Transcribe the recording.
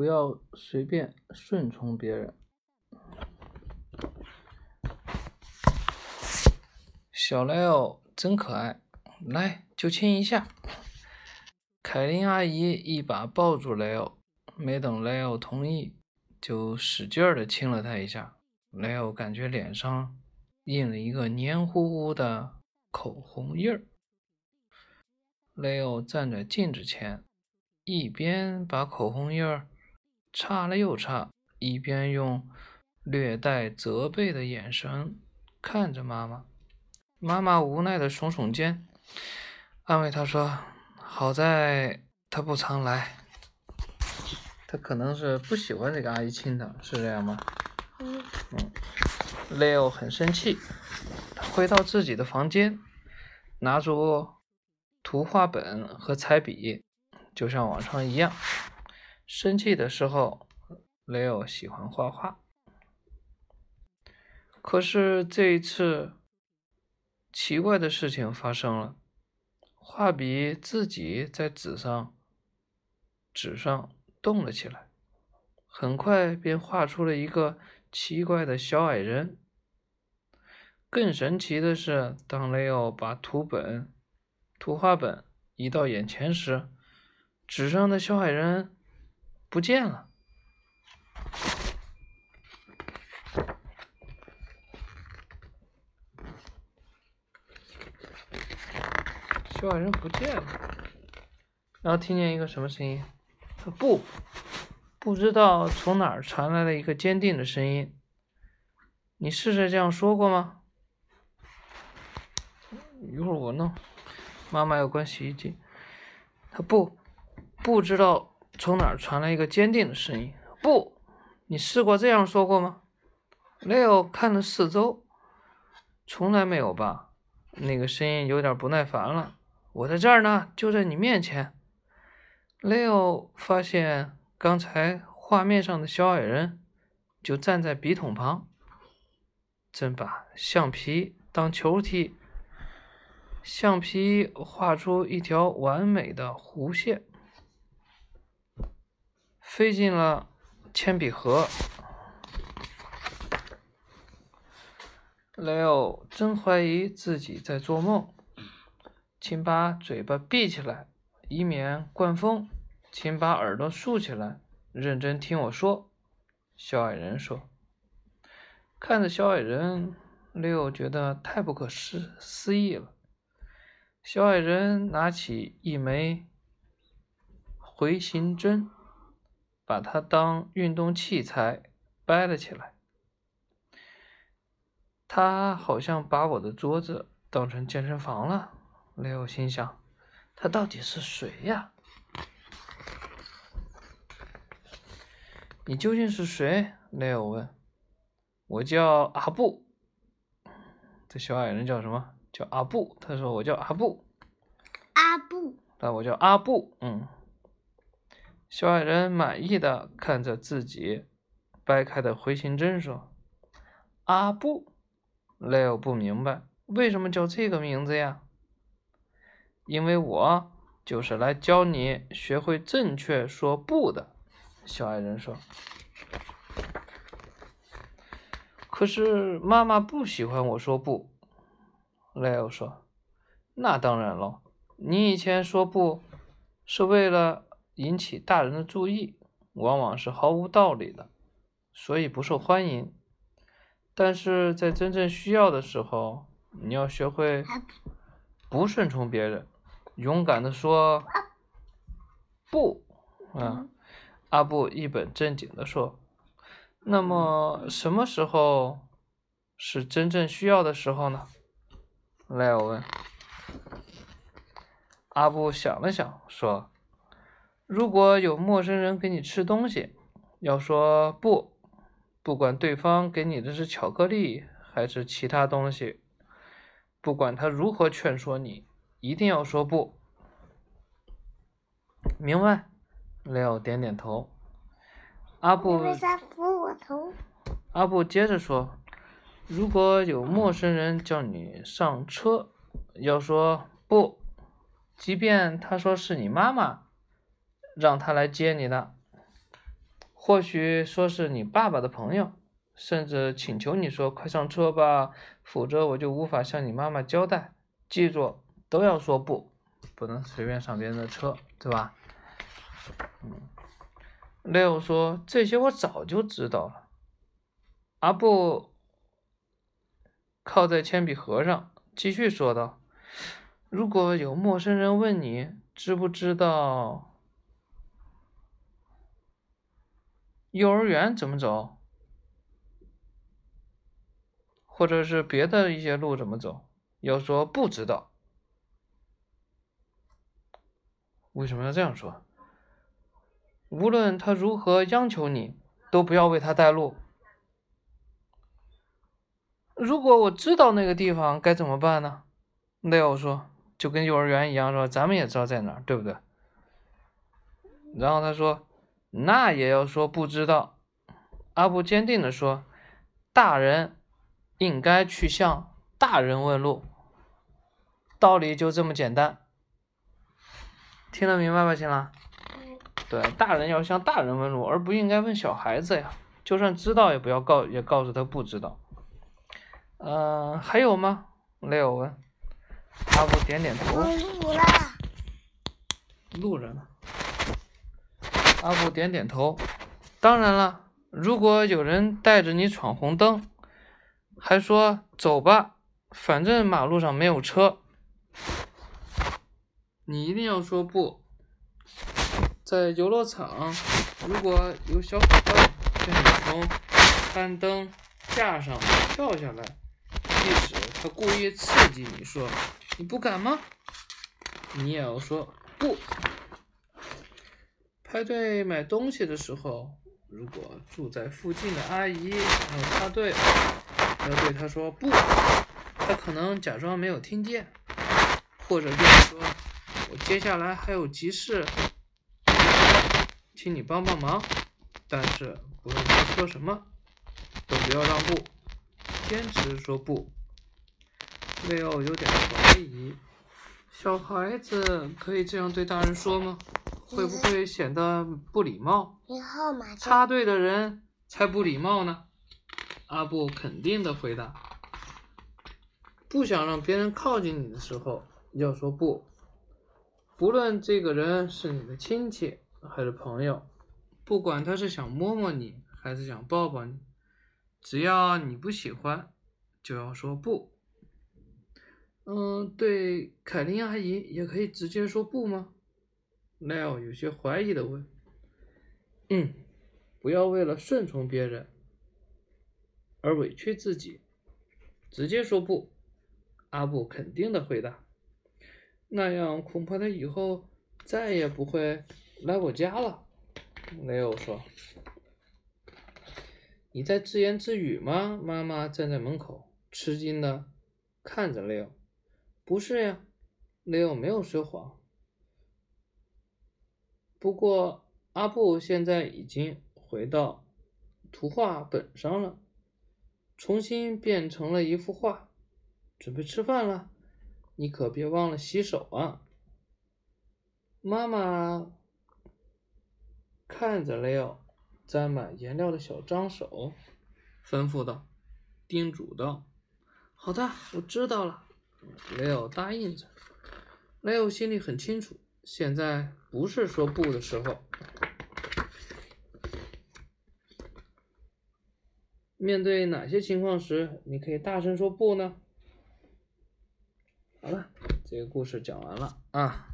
不要随便顺从别人。小雷欧真可爱，来就亲一下。凯琳阿姨一把抱住雷欧，没等雷欧同意，就使劲儿的亲了他一下。雷欧感觉脸上印了一个黏糊糊的口红印儿。雷欧站在镜子前，一边把口红印儿擦了又擦，一边用略带责备的眼神看着妈妈。妈妈无奈的耸耸肩，安慰他说。好在他不常来，他可能是不喜欢这个阿姨亲他，是这样吗？嗯。嗯。雷欧很生气，他回到自己的房间，拿出图画本和彩笔，就像往常一样。生气的时候，雷欧喜欢画画。可是这一次，奇怪的事情发生了。画笔自己在纸上，纸上动了起来，很快便画出了一个奇怪的小矮人。更神奇的是，当雷欧把图本、图画本移到眼前时，纸上的小矮人不见了。小矮人不见了，然后听见一个什么声音？他不，不知道从哪儿传来了一个坚定的声音。你试着这样说过吗？一会儿我弄。妈妈要关洗衣机。他不，不知道从哪儿传来一个坚定的声音。不，你试过这样说过吗？雷欧看了四周，从来没有吧？那个声音有点不耐烦了。我在这儿呢，就在你面前。雷欧发现刚才画面上的小矮人就站在笔筒旁，正把橡皮当球踢。橡皮画出一条完美的弧线，飞进了铅笔盒。雷欧真怀疑自己在做梦。请把嘴巴闭起来，以免灌风。请把耳朵竖起来，认真听我说。”小矮人说。看着小矮人，雷欧觉得太不可思思议了。小矮人拿起一枚回形针，把它当运动器材掰了起来。他好像把我的桌子当成健身房了。雷欧心想：“他到底是谁呀？你究竟是谁？”雷欧问。“我叫阿布。”这小矮人叫什么？叫阿布。他说：“我叫阿布。”阿布。那我叫阿布。嗯。小矮人满意的看着自己掰开的回形针说：“阿布。”雷欧不明白为什么叫这个名字呀？因为我就是来教你学会正确说不的，小矮人说。可是妈妈不喜欢我说不，雷欧说。那当然了，你以前说不是为了引起大人的注意，往往是毫无道理的，所以不受欢迎。但是在真正需要的时候，你要学会不顺从别人。勇敢的说不，啊，阿布一本正经的说。那么什么时候是真正需要的时候呢？莱奥问。阿布想了想，说：“如果有陌生人给你吃东西，要说不，不管对方给你的是巧克力还是其他东西，不管他如何劝说你。”一定要说不，明白？雷欧点点头。阿布为啥扶我头？阿布接着说：“如果有陌生人叫你上车，要说不，即便他说是你妈妈，让他来接你的。”或许说是你爸爸的朋友，甚至请求你说快上车吧，否则我就无法向你妈妈交代。记住，都要说不，不能随便上别人的车，对吧？嗯，Leo 说这些我早就知道了。阿布靠在铅笔盒上，继续说道：“如果有陌生人问你知不知道幼儿园怎么走，或者是别的一些路怎么走，要说不知道。为什么要这样说？无论他如何央求你，都不要为他带路。”如果我知道那个地方该怎么办呢？Leo 说：“就跟幼儿园一样，说咱们也知道在哪儿，对不对？”然后他说：“那也要说不知道。”阿布坚定地说：“大人应该去向大人问路，道理就这么简单。听得明白吧，新郎？对，大人要向大人问路，而不应该问小孩子呀。就算知道，也不要告，也告诉他不知道。”嗯，还有吗？雷欧问。阿布点点头。录了。录着呢。阿布点点头。当然了，如果有人带着你闯红灯，还说走吧，反正马路上没有车，你一定要说不。在游乐场，如果有小伙伴叫你从攀登架上跳下来。即使他故意刺激你说你不敢吗？你也要说不。排队买东西的时候，如果住在附近的阿姨要插队，要对她说不，她可能假装没有听见，或者就是说我接下来还有急事，请你帮帮忙。但是不论他说什么，都不要让步。坚持说不，Leo 有点怀疑，小孩子可以这样对大人说吗？会不会显得不礼貌？插队的人才不礼貌呢。阿布肯定的回答。不想让别人靠近你的时候，要说不，不论这个人是你的亲戚还是朋友，不管他是想摸摸你还是想抱抱你。只要你不喜欢，就要说不。嗯，对，凯琳阿姨也可以直接说不吗？Leo 有些怀疑的问。嗯，不要为了顺从别人而委屈自己，直接说不。阿布肯定的回答。那样恐怕他以后再也不会来我家了。Leo 说。你在自言自语吗？妈妈站在门口，吃惊的看着 Leo。不是呀，Leo 没有说谎。不过阿布现在已经回到图画本上了，重新变成了一幅画。准备吃饭了，你可别忘了洗手啊！妈妈看着雷欧。沾满颜料的小脏手，吩咐道：“叮嘱道，好的，我知道了。”雷欧答应着。雷欧心里很清楚，现在不是说不的时候。面对哪些情况时，你可以大声说不呢？好了，这个故事讲完了啊。